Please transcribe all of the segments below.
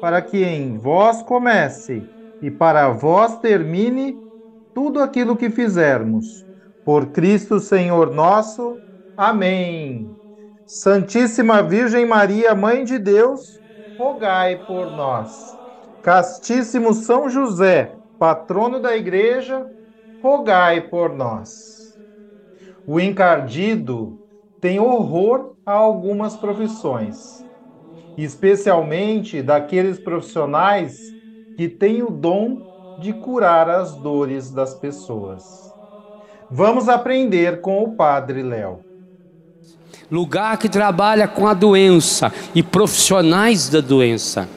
para que em vós comece e para vós termine tudo aquilo que fizermos. Por Cristo Senhor nosso. Amém. Santíssima Virgem Maria, Mãe de Deus, rogai por nós. Castíssimo São José, patrono da Igreja, rogai por nós. O encardido tem horror a algumas profissões especialmente daqueles profissionais que têm o dom de curar as dores das pessoas. Vamos aprender com o Padre Léo. Lugar que trabalha com a doença e profissionais da doença.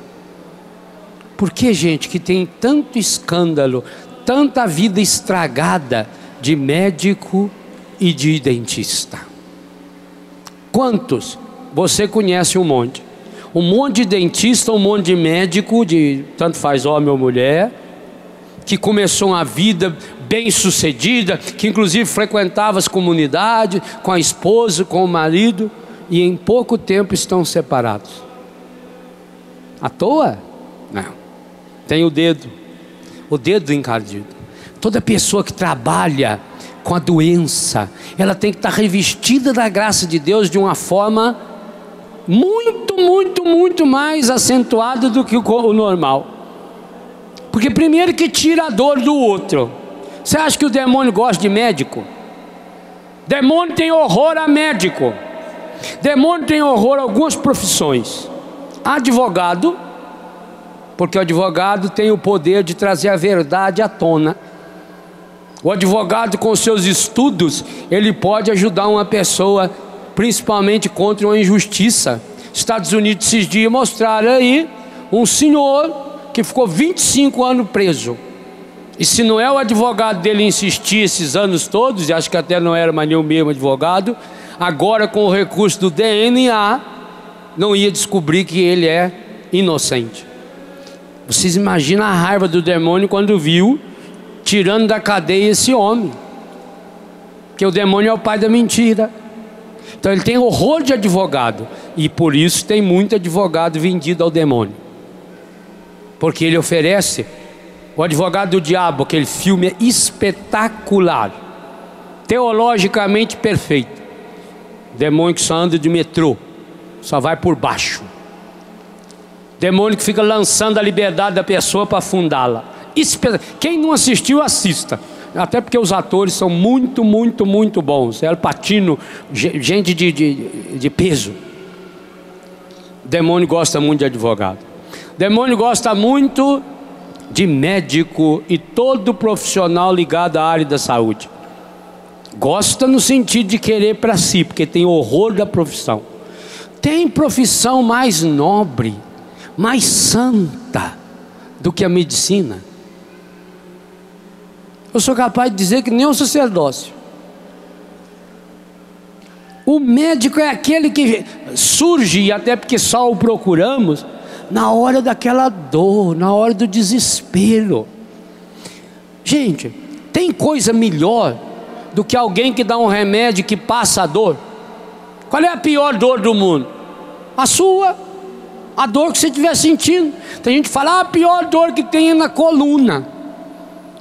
Por que, gente, que tem tanto escândalo, tanta vida estragada de médico e de dentista? Quantos? Você conhece um monte um monte de dentista, um monte de médico, de tanto faz homem ou mulher, que começou uma vida bem sucedida, que inclusive frequentava as comunidades com a esposa, com o marido, e em pouco tempo estão separados. À toa? Não. Tem o dedo, o dedo encardido. Toda pessoa que trabalha com a doença, ela tem que estar revestida da graça de Deus de uma forma muito, muito, muito mais acentuado do que o normal. Porque primeiro que tira a dor do outro. Você acha que o demônio gosta de médico? Demônio tem horror a médico. Demônio tem horror a algumas profissões. Advogado, porque o advogado tem o poder de trazer a verdade à tona. O advogado, com seus estudos, ele pode ajudar uma pessoa principalmente contra uma injustiça. Estados Unidos esses dias mostraram aí um senhor que ficou 25 anos preso. E se não é o advogado dele insistir esses anos todos, e acho que até não era mais o mesmo advogado, agora com o recurso do DNA, não ia descobrir que ele é inocente. Vocês imaginam a raiva do demônio quando viu tirando da cadeia esse homem. Que o demônio é o pai da mentira. Então ele tem horror de advogado e por isso tem muito advogado vendido ao demônio. Porque ele oferece o advogado do diabo, aquele filme é espetacular, teologicamente perfeito. Demônio que só anda de metrô, só vai por baixo. Demônio que fica lançando a liberdade da pessoa para afundá-la. Quem não assistiu, assista até porque os atores são muito, muito, muito bons. El Patino, gente de, de, de peso. Demônio gosta muito de advogado. Demônio gosta muito de médico e todo profissional ligado à área da saúde. Gosta no sentido de querer para si, porque tem horror da profissão. Tem profissão mais nobre, mais santa do que a medicina. Eu sou capaz de dizer que nem o sacerdócio. O médico é aquele que surge, até porque só o procuramos, na hora daquela dor, na hora do desespero. Gente, tem coisa melhor do que alguém que dá um remédio que passa a dor? Qual é a pior dor do mundo? A sua, a dor que você estiver sentindo. Tem gente que fala, ah, a pior dor que tem é na coluna.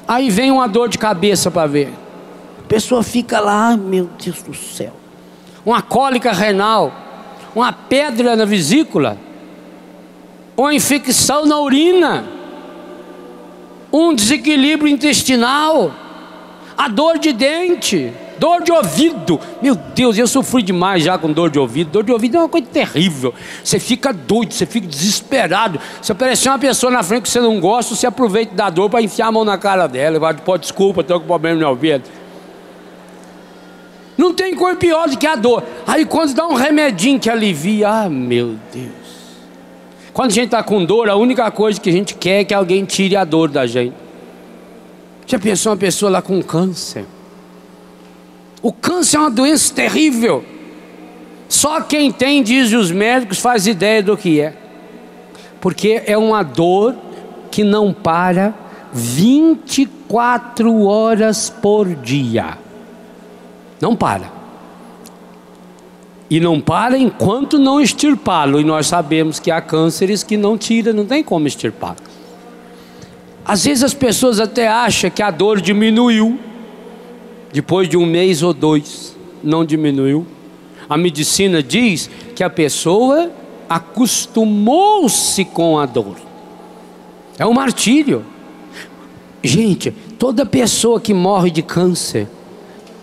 Aí vem uma dor de cabeça para ver. A pessoa fica lá, meu Deus do céu. Uma cólica renal, uma pedra na vesícula, uma infecção na urina, um desequilíbrio intestinal. A dor de dente, dor de ouvido. Meu Deus, eu sofri demais já com dor de ouvido. Dor de ouvido é uma coisa terrível. Você fica doido, você fica desesperado. Se aparecer uma pessoa na frente que você não gosta, você aproveita da dor para enfiar a mão na cara dela. E vai, pô, desculpa, estou com problema no ouvido. Não tem cor pior do que a dor. Aí quando dá um remedinho que alivia, ah, meu Deus. Quando a gente está com dor, a única coisa que a gente quer é que alguém tire a dor da gente. Já pensou uma pessoa lá com câncer? O câncer é uma doença terrível. Só quem tem, diz os médicos, faz ideia do que é. Porque é uma dor que não para 24 horas por dia. Não para. E não para enquanto não extirpá-lo. E nós sabemos que há cânceres que não tira, não tem como extirpar. Às vezes as pessoas até acham que a dor diminuiu depois de um mês ou dois. Não diminuiu. A medicina diz que a pessoa acostumou-se com a dor. É um martírio. Gente, toda pessoa que morre de câncer,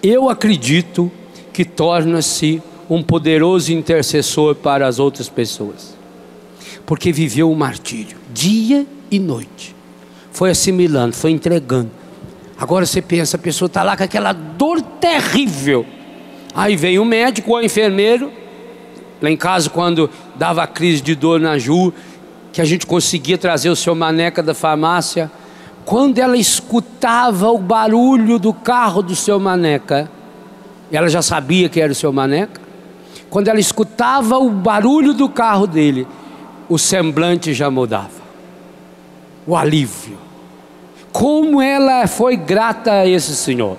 eu acredito que torna-se um poderoso intercessor para as outras pessoas, porque viveu o martírio, dia e noite, foi assimilando, foi entregando. Agora você pensa, a pessoa está lá com aquela dor terrível. Aí vem o médico ou o enfermeiro, lá em casa, quando dava a crise de dor na Ju, que a gente conseguia trazer o seu maneca da farmácia quando ela escutava o barulho do carro do seu Maneca, ela já sabia que era o seu Maneca. Quando ela escutava o barulho do carro dele, o semblante já mudava. O alívio. Como ela foi grata a esse Senhor.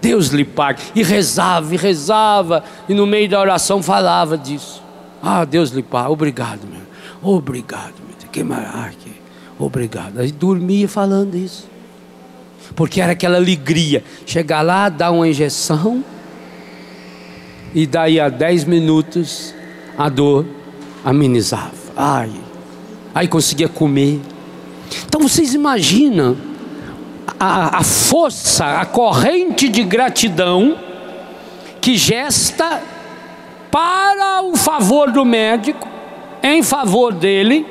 Deus lhe pague. E rezava, e rezava, e no meio da oração falava disso. Ah, Deus lhe pague. Obrigado, meu. Obrigado, meu. Que maravilha. Obrigado. Aí dormia falando isso. Porque era aquela alegria. Chegar lá, dar uma injeção. E daí a 10 minutos a dor amenizava. Ai. Aí conseguia comer. Então vocês imaginam a, a força, a corrente de gratidão que gesta para o favor do médico, em favor dele,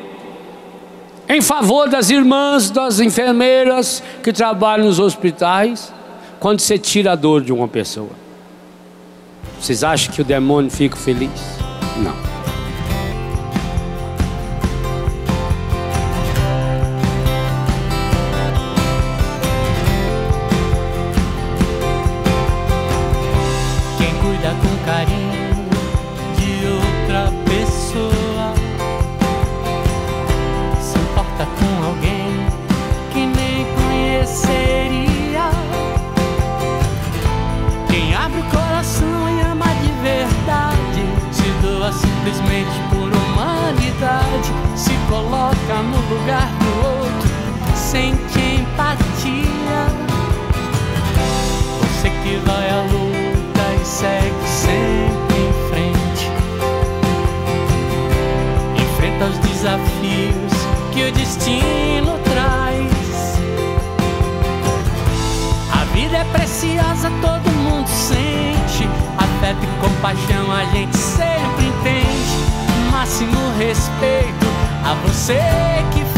em favor das irmãs, das enfermeiras que trabalham nos hospitais, quando você tira a dor de uma pessoa. Vocês acham que o demônio fica feliz? Não. paixão a gente sempre entende. Máximo respeito a você que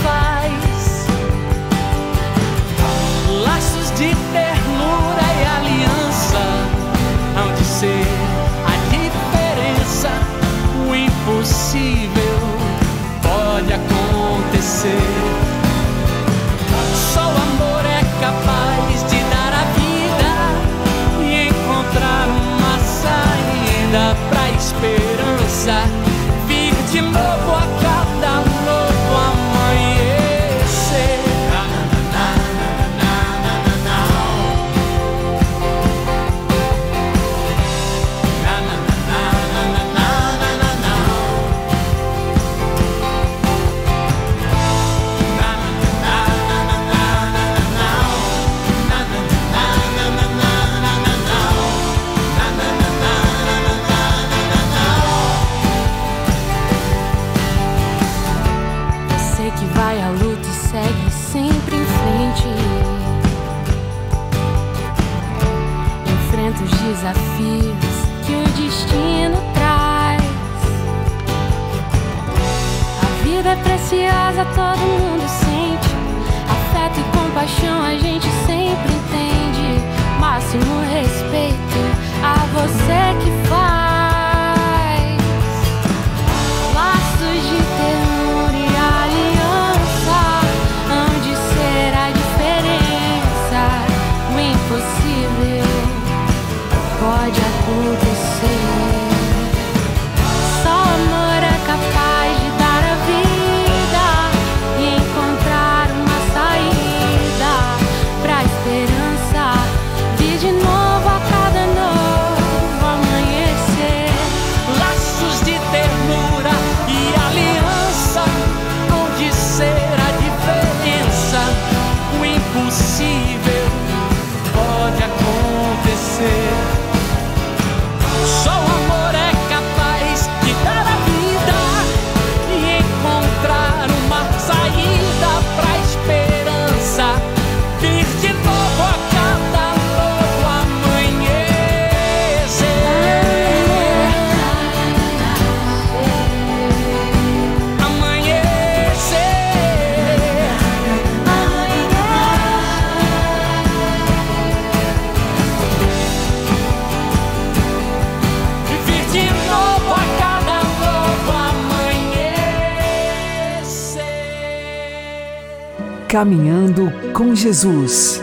Caminhando com Jesus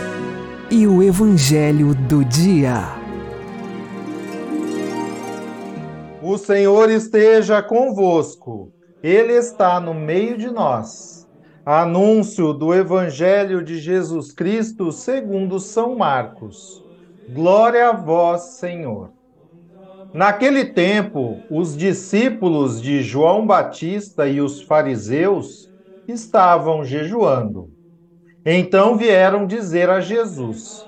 e o Evangelho do Dia. O Senhor esteja convosco, Ele está no meio de nós. Anúncio do Evangelho de Jesus Cristo segundo São Marcos. Glória a vós, Senhor. Naquele tempo, os discípulos de João Batista e os fariseus estavam jejuando. Então vieram dizer a Jesus: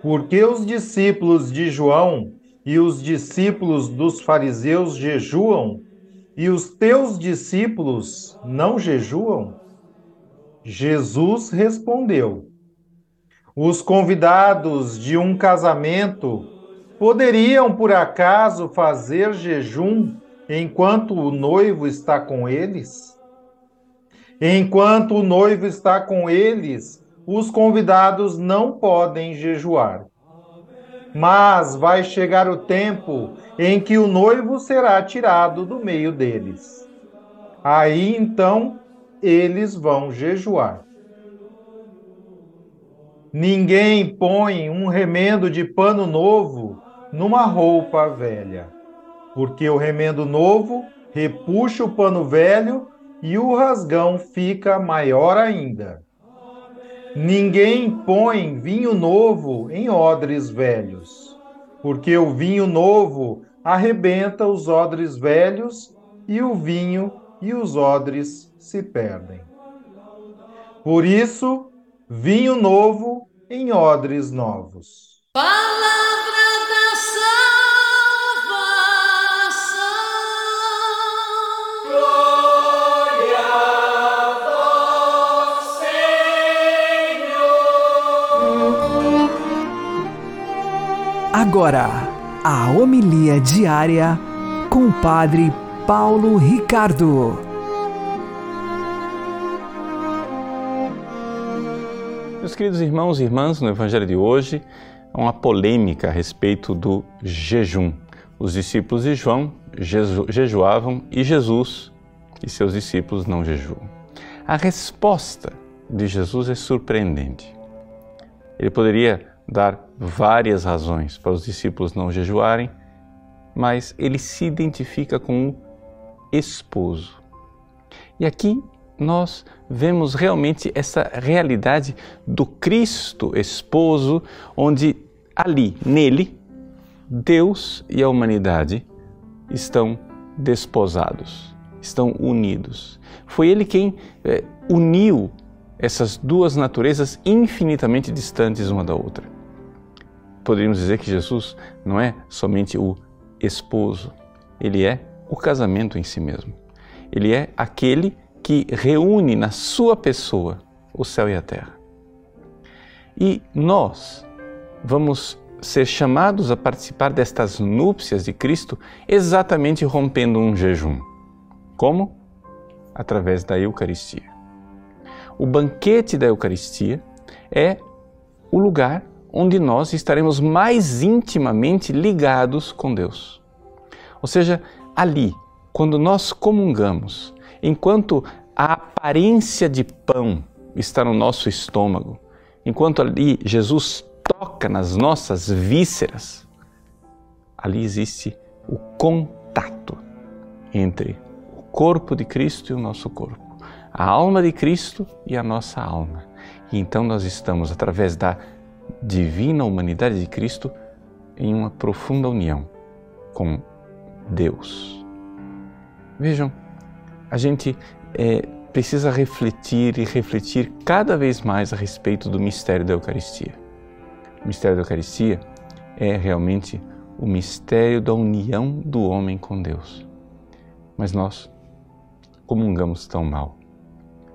Por que os discípulos de João e os discípulos dos fariseus jejuam e os teus discípulos não jejuam? Jesus respondeu: Os convidados de um casamento poderiam por acaso fazer jejum enquanto o noivo está com eles? Enquanto o noivo está com eles, os convidados não podem jejuar. Mas vai chegar o tempo em que o noivo será tirado do meio deles. Aí então eles vão jejuar. Ninguém põe um remendo de pano novo numa roupa velha, porque o remendo novo repuxa o pano velho e o rasgão fica maior ainda. Ninguém põe vinho novo em odres velhos, porque o vinho novo arrebenta os odres velhos e o vinho e os odres se perdem. Por isso, vinho novo em odres novos. Agora, a homilia diária com o Padre Paulo Ricardo. Meus queridos irmãos e irmãs, no Evangelho de hoje, há uma polêmica a respeito do jejum. Os discípulos de João jeju jejuavam e Jesus e seus discípulos não jejuam. A resposta de Jesus é surpreendente. Ele poderia dar várias razões para os discípulos não jejuarem, mas ele se identifica com o esposo. E aqui nós vemos realmente essa realidade do Cristo esposo, onde ali, nele, Deus e a humanidade estão desposados, estão unidos. Foi ele quem é, uniu essas duas naturezas infinitamente distantes uma da outra poderíamos dizer que Jesus não é somente o esposo, ele é o casamento em si mesmo. Ele é aquele que reúne na sua pessoa o céu e a terra. E nós vamos ser chamados a participar destas núpcias de Cristo exatamente rompendo um jejum. Como? Através da Eucaristia. O banquete da Eucaristia é o lugar onde nós estaremos mais intimamente ligados com Deus. Ou seja, ali, quando nós comungamos, enquanto a aparência de pão está no nosso estômago, enquanto ali Jesus toca nas nossas vísceras, ali existe o contato entre o corpo de Cristo e o nosso corpo, a alma de Cristo e a nossa alma. E então nós estamos, através da divina humanidade de Cristo, em uma profunda união com Deus. Vejam, a gente é, precisa refletir e refletir cada vez mais a respeito do mistério da Eucaristia. O mistério da Eucaristia é realmente o mistério da união do homem com Deus. Mas nós comungamos tão mal.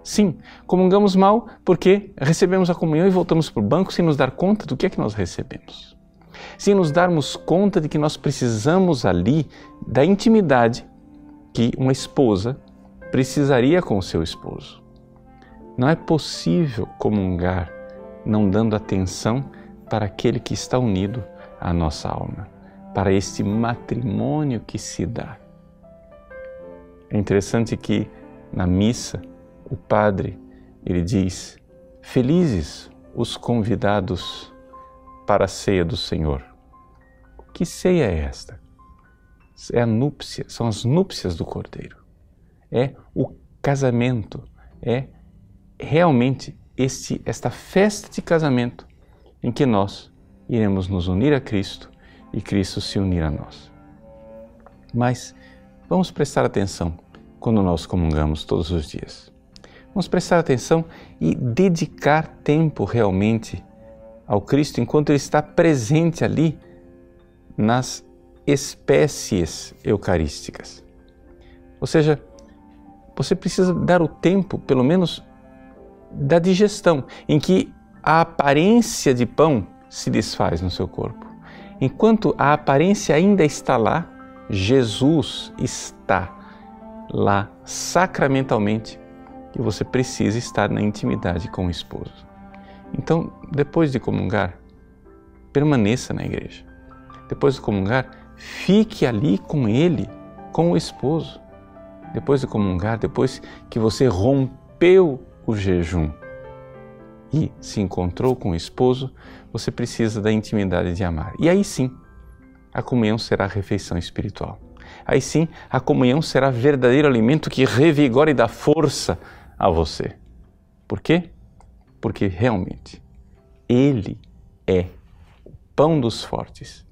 Sim, comungamos mal porque recebemos a comunhão e voltamos para o banco sem nos dar conta do que é que nós recebemos. Sem nos darmos conta de que nós precisamos ali da intimidade que uma esposa precisaria com o seu esposo. Não é possível comungar não dando atenção para aquele que está unido à nossa alma, para este matrimônio que se dá. É interessante que na missa o padre ele diz: Felizes os convidados para a ceia do Senhor. Que ceia é esta? É a núpcia, são as núpcias do Cordeiro. É o casamento, é realmente este, esta festa de casamento em que nós iremos nos unir a Cristo e Cristo se unir a nós. Mas vamos prestar atenção quando nós comungamos todos os dias. Vamos prestar atenção e dedicar tempo realmente ao Cristo enquanto Ele está presente ali nas espécies eucarísticas. Ou seja, você precisa dar o tempo, pelo menos, da digestão, em que a aparência de pão se desfaz no seu corpo. Enquanto a aparência ainda está lá, Jesus está lá sacramentalmente e você precisa estar na intimidade com o esposo. Então, depois de comungar, permaneça na igreja. Depois de comungar, fique ali com ele, com o esposo. Depois de comungar, depois que você rompeu o jejum e se encontrou com o esposo, você precisa da intimidade de amar. E aí sim, a comunhão será a refeição espiritual. Aí sim, a comunhão será verdadeiro alimento que revigora e dá força a você. Por quê? Porque realmente Ele é o pão dos fortes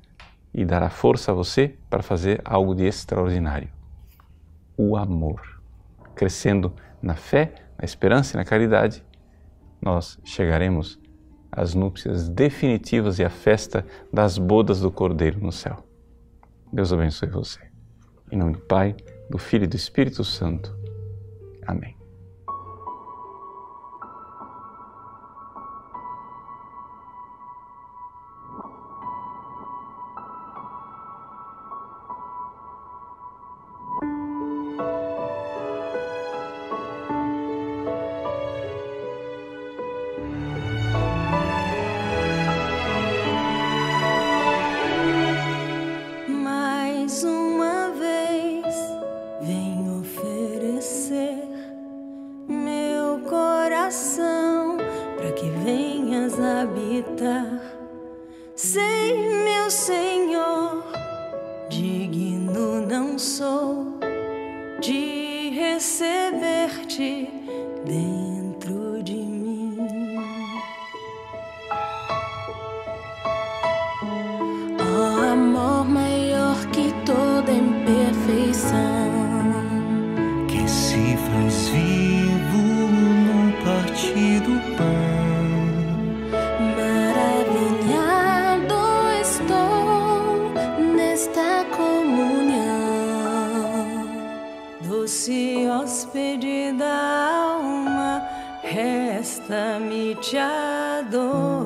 e dará força a você para fazer algo de extraordinário. O amor. Crescendo na fé, na esperança e na caridade, nós chegaremos às núpcias definitivas e à festa das bodas do Cordeiro no céu. Deus abençoe você. Em nome do Pai, do Filho e do Espírito Santo. Amém. Sei, meu Senhor, digno não sou de receber-te dentro. Resta-me te adorar.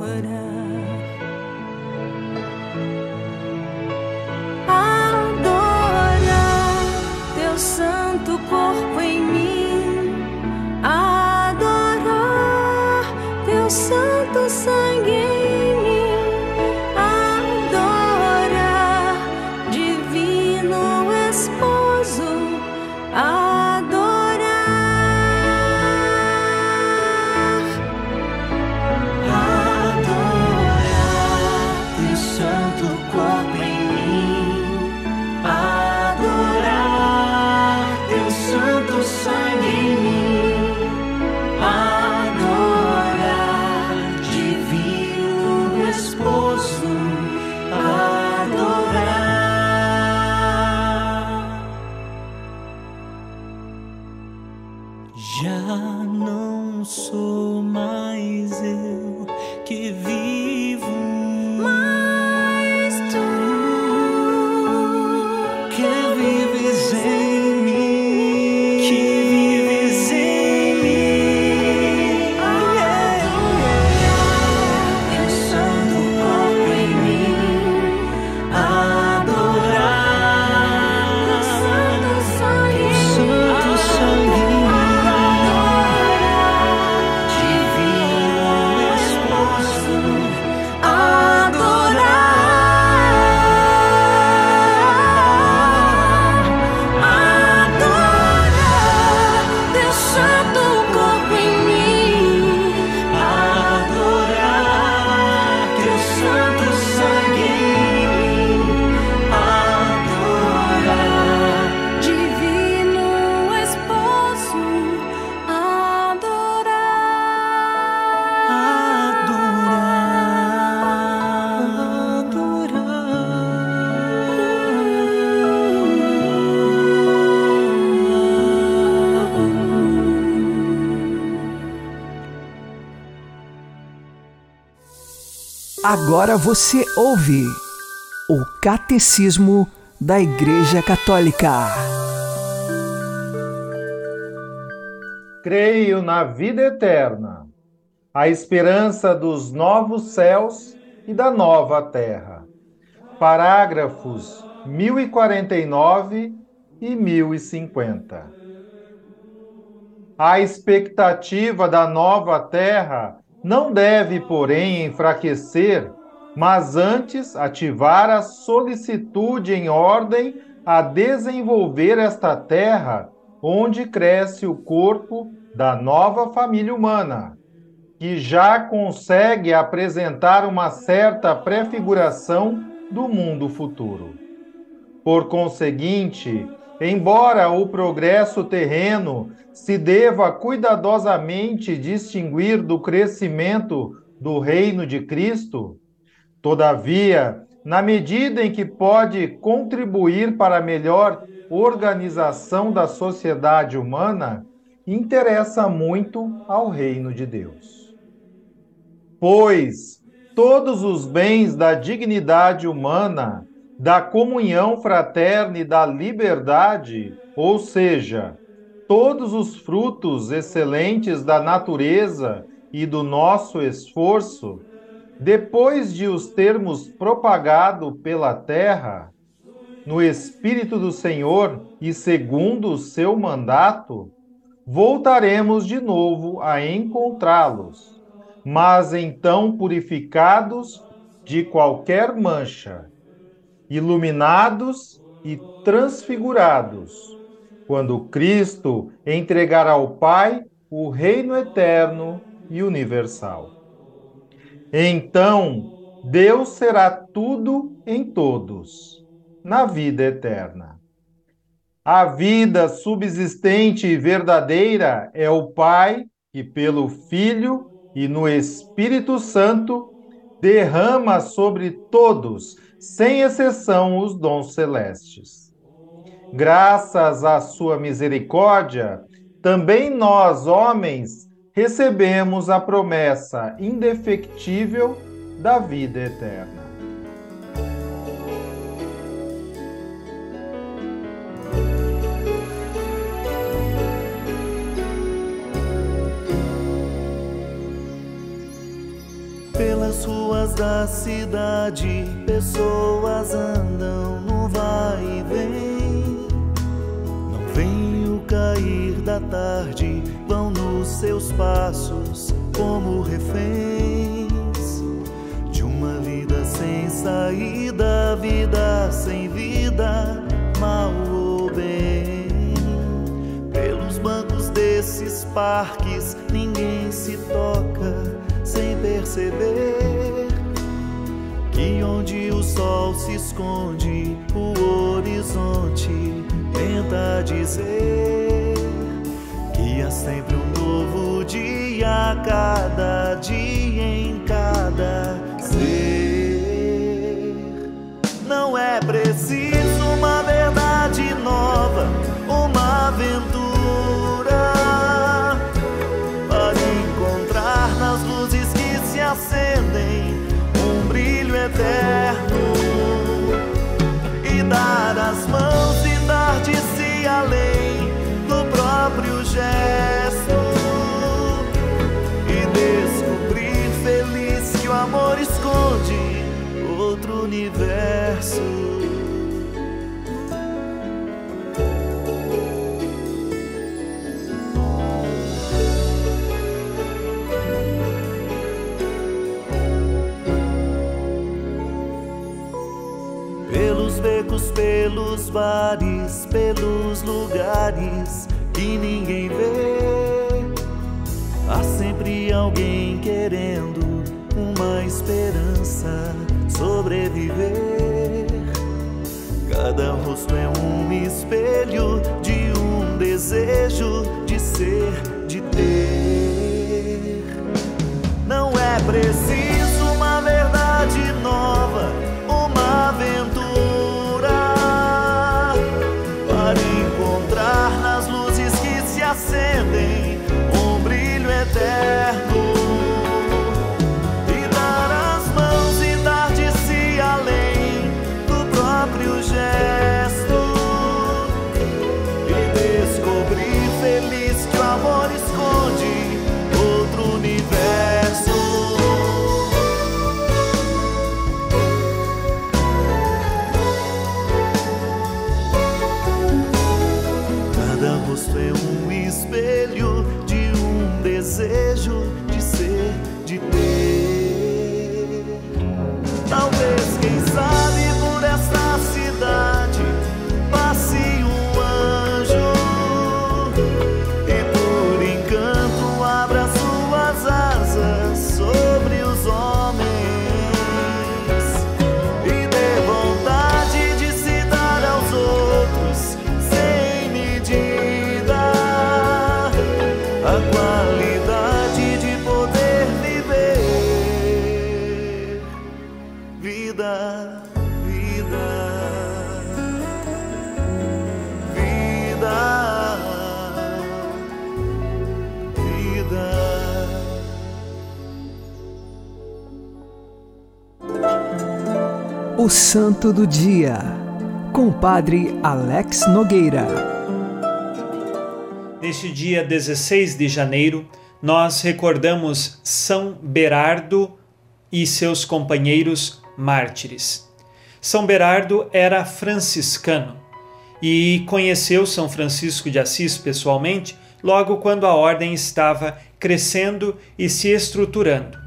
Agora você ouve o Catecismo da Igreja Católica. Creio na vida eterna, a esperança dos novos céus e da nova terra. Parágrafos 1049 e 1050. A expectativa da nova terra não deve, porém, enfraquecer, mas antes ativar a solicitude em ordem a desenvolver esta terra onde cresce o corpo da nova família humana, que já consegue apresentar uma certa prefiguração do mundo futuro. Por conseguinte, embora o progresso terreno se deva cuidadosamente distinguir do crescimento do reino de Cristo, todavia, na medida em que pode contribuir para a melhor organização da sociedade humana, interessa muito ao reino de Deus. Pois todos os bens da dignidade humana, da comunhão fraterna e da liberdade, ou seja, todos os frutos excelentes da natureza e do nosso esforço, depois de os termos propagado pela terra, no Espírito do Senhor e segundo o seu mandato, voltaremos de novo a encontrá-los, mas então purificados de qualquer mancha, iluminados e transfigurados quando Cristo entregar ao Pai o reino eterno e universal. Então, Deus será tudo em todos, na vida eterna. A vida subsistente e verdadeira é o Pai que, pelo Filho e no Espírito Santo, derrama sobre todos, sem exceção, os dons celestes graças à sua misericórdia, também nós, homens, recebemos a promessa indefectível da vida eterna. Da cidade, pessoas andam no vai e vem. Cair da tarde vão nos seus passos como reféns. De uma vida sem saída, vida sem vida, mal ou bem. Pelos bancos desses parques ninguém se toca sem perceber que onde o sol se esconde, o horizonte tenta dizer que há sempre um novo dia, cada dia em cada ser. Não é preciso eterno e dar as mãos de si além Cada rosto é um espelho de um desejo de ser, de ter. Não é preciso Santo do Dia, com o Padre Alex Nogueira. Neste dia 16 de janeiro, nós recordamos São Berardo e seus companheiros mártires. São Berardo era franciscano e conheceu São Francisco de Assis pessoalmente logo quando a ordem estava crescendo e se estruturando.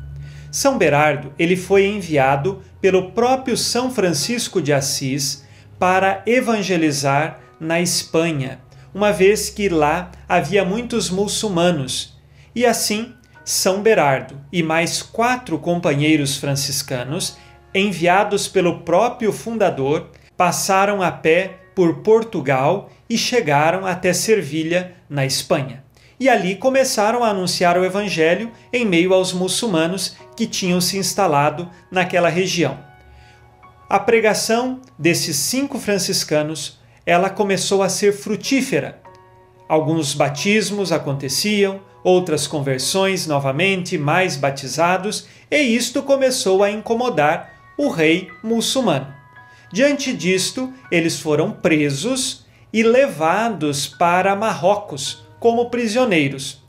São Berardo ele foi enviado pelo próprio São Francisco de Assis para evangelizar na Espanha, uma vez que lá havia muitos muçulmanos. E assim, São Berardo e mais quatro companheiros franciscanos, enviados pelo próprio fundador, passaram a pé por Portugal e chegaram até Servilha, na Espanha. E ali começaram a anunciar o evangelho em meio aos muçulmanos que tinham se instalado naquela região. A pregação desses cinco franciscanos, ela começou a ser frutífera. Alguns batismos aconteciam, outras conversões novamente, mais batizados, e isto começou a incomodar o rei muçulmano. Diante disto, eles foram presos e levados para Marrocos como prisioneiros.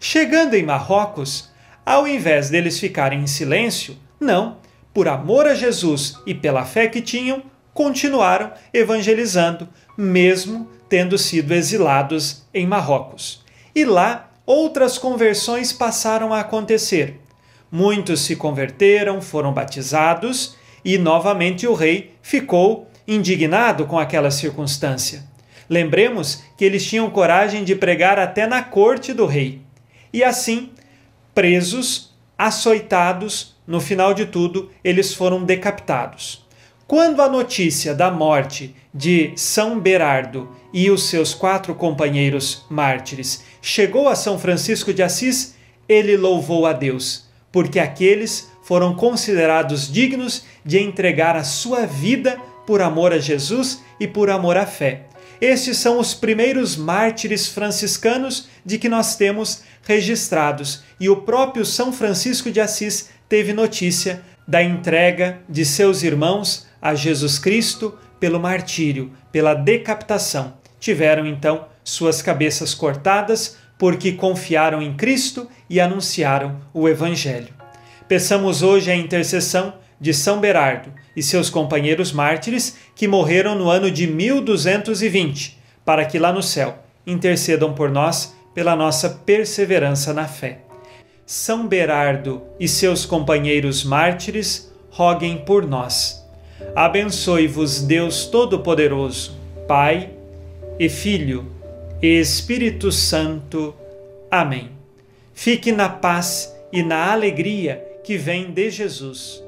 Chegando em Marrocos, ao invés deles ficarem em silêncio, não, por amor a Jesus e pela fé que tinham, continuaram evangelizando, mesmo tendo sido exilados em Marrocos. E lá, outras conversões passaram a acontecer. Muitos se converteram, foram batizados, e novamente o rei ficou indignado com aquela circunstância. Lembremos que eles tinham coragem de pregar até na corte do rei. E assim, presos, açoitados, no final de tudo, eles foram decapitados. Quando a notícia da morte de São Berardo e os seus quatro companheiros mártires chegou a São Francisco de Assis, ele louvou a Deus, porque aqueles foram considerados dignos de entregar a sua vida por amor a Jesus e por amor à fé. Estes são os primeiros mártires franciscanos de que nós temos registrados, e o próprio São Francisco de Assis teve notícia da entrega de seus irmãos a Jesus Cristo pelo martírio, pela decapitação. Tiveram então suas cabeças cortadas porque confiaram em Cristo e anunciaram o Evangelho. Peçamos hoje a intercessão de São Berardo e seus companheiros mártires que morreram no ano de 1220, para que lá no céu intercedam por nós pela nossa perseverança na fé. São Berardo e seus companheiros mártires, roguem por nós. Abençoe-vos Deus Todo-Poderoso, Pai e Filho e Espírito Santo. Amém. Fique na paz e na alegria que vem de Jesus.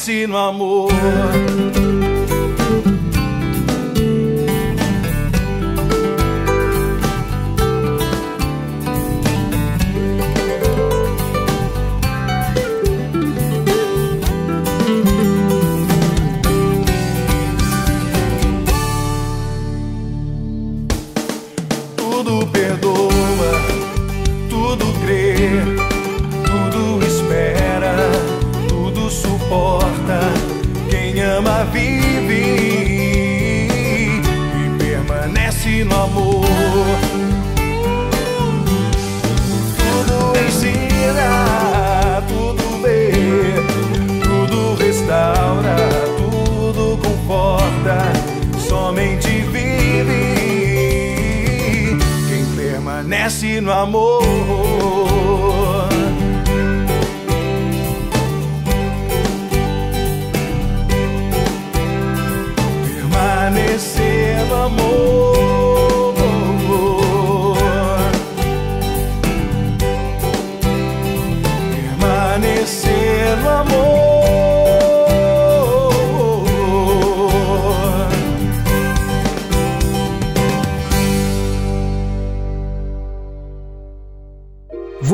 Permanece no amor. Permanece no amor.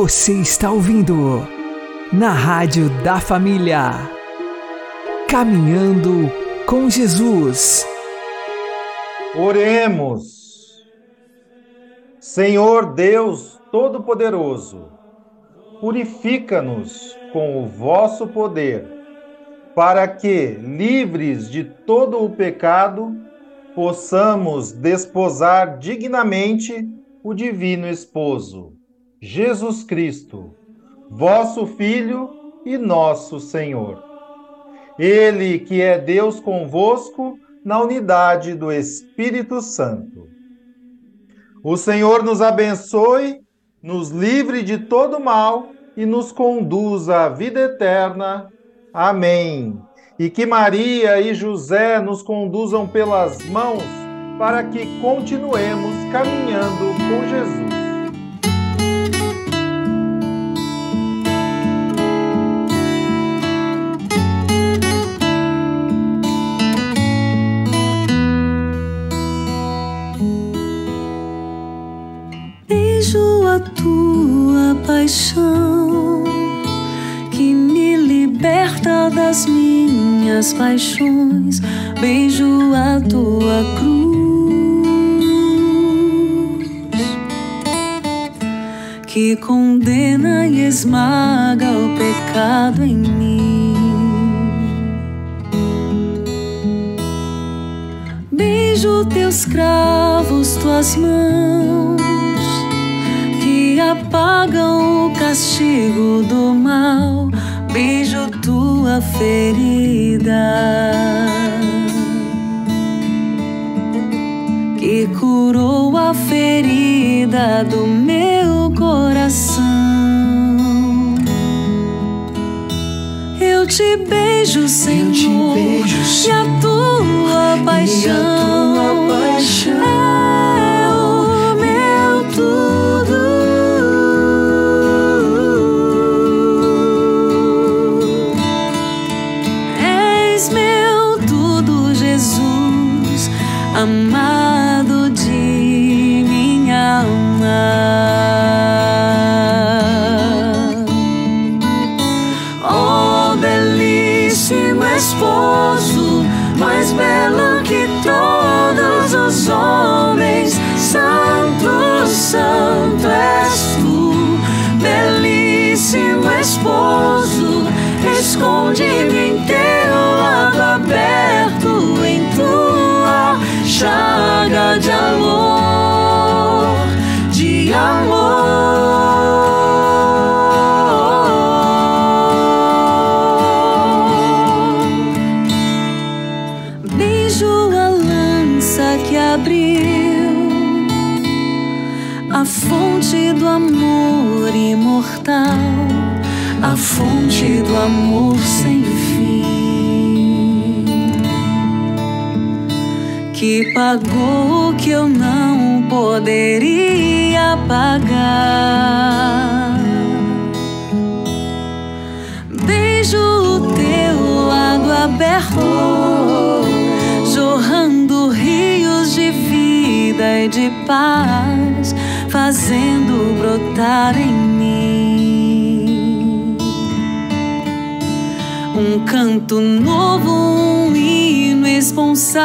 Você está ouvindo na Rádio da Família. Caminhando com Jesus. Oremos. Senhor Deus Todo-Poderoso, purifica-nos com o vosso poder, para que, livres de todo o pecado, possamos desposar dignamente o Divino Esposo, Jesus Cristo, vosso Filho e nosso Senhor. Ele que é Deus convosco na unidade do Espírito Santo. O Senhor nos abençoe, nos livre de todo mal e nos conduza à vida eterna. Amém. E que Maria e José nos conduzam pelas mãos para que continuemos caminhando com Jesus. Paixão que me liberta das minhas paixões. Beijo a tua cruz que condena e esmaga o pecado em mim. Beijo teus cravos, tuas mãos pagam o castigo do mal. Beijo tua ferida que curou a ferida do meu coração. Eu te beijo, Senhor. apagar. Beijo o teu lado aberto, jorrando rios de vida e de paz, fazendo brotar em mim um canto novo, um hino esponsal.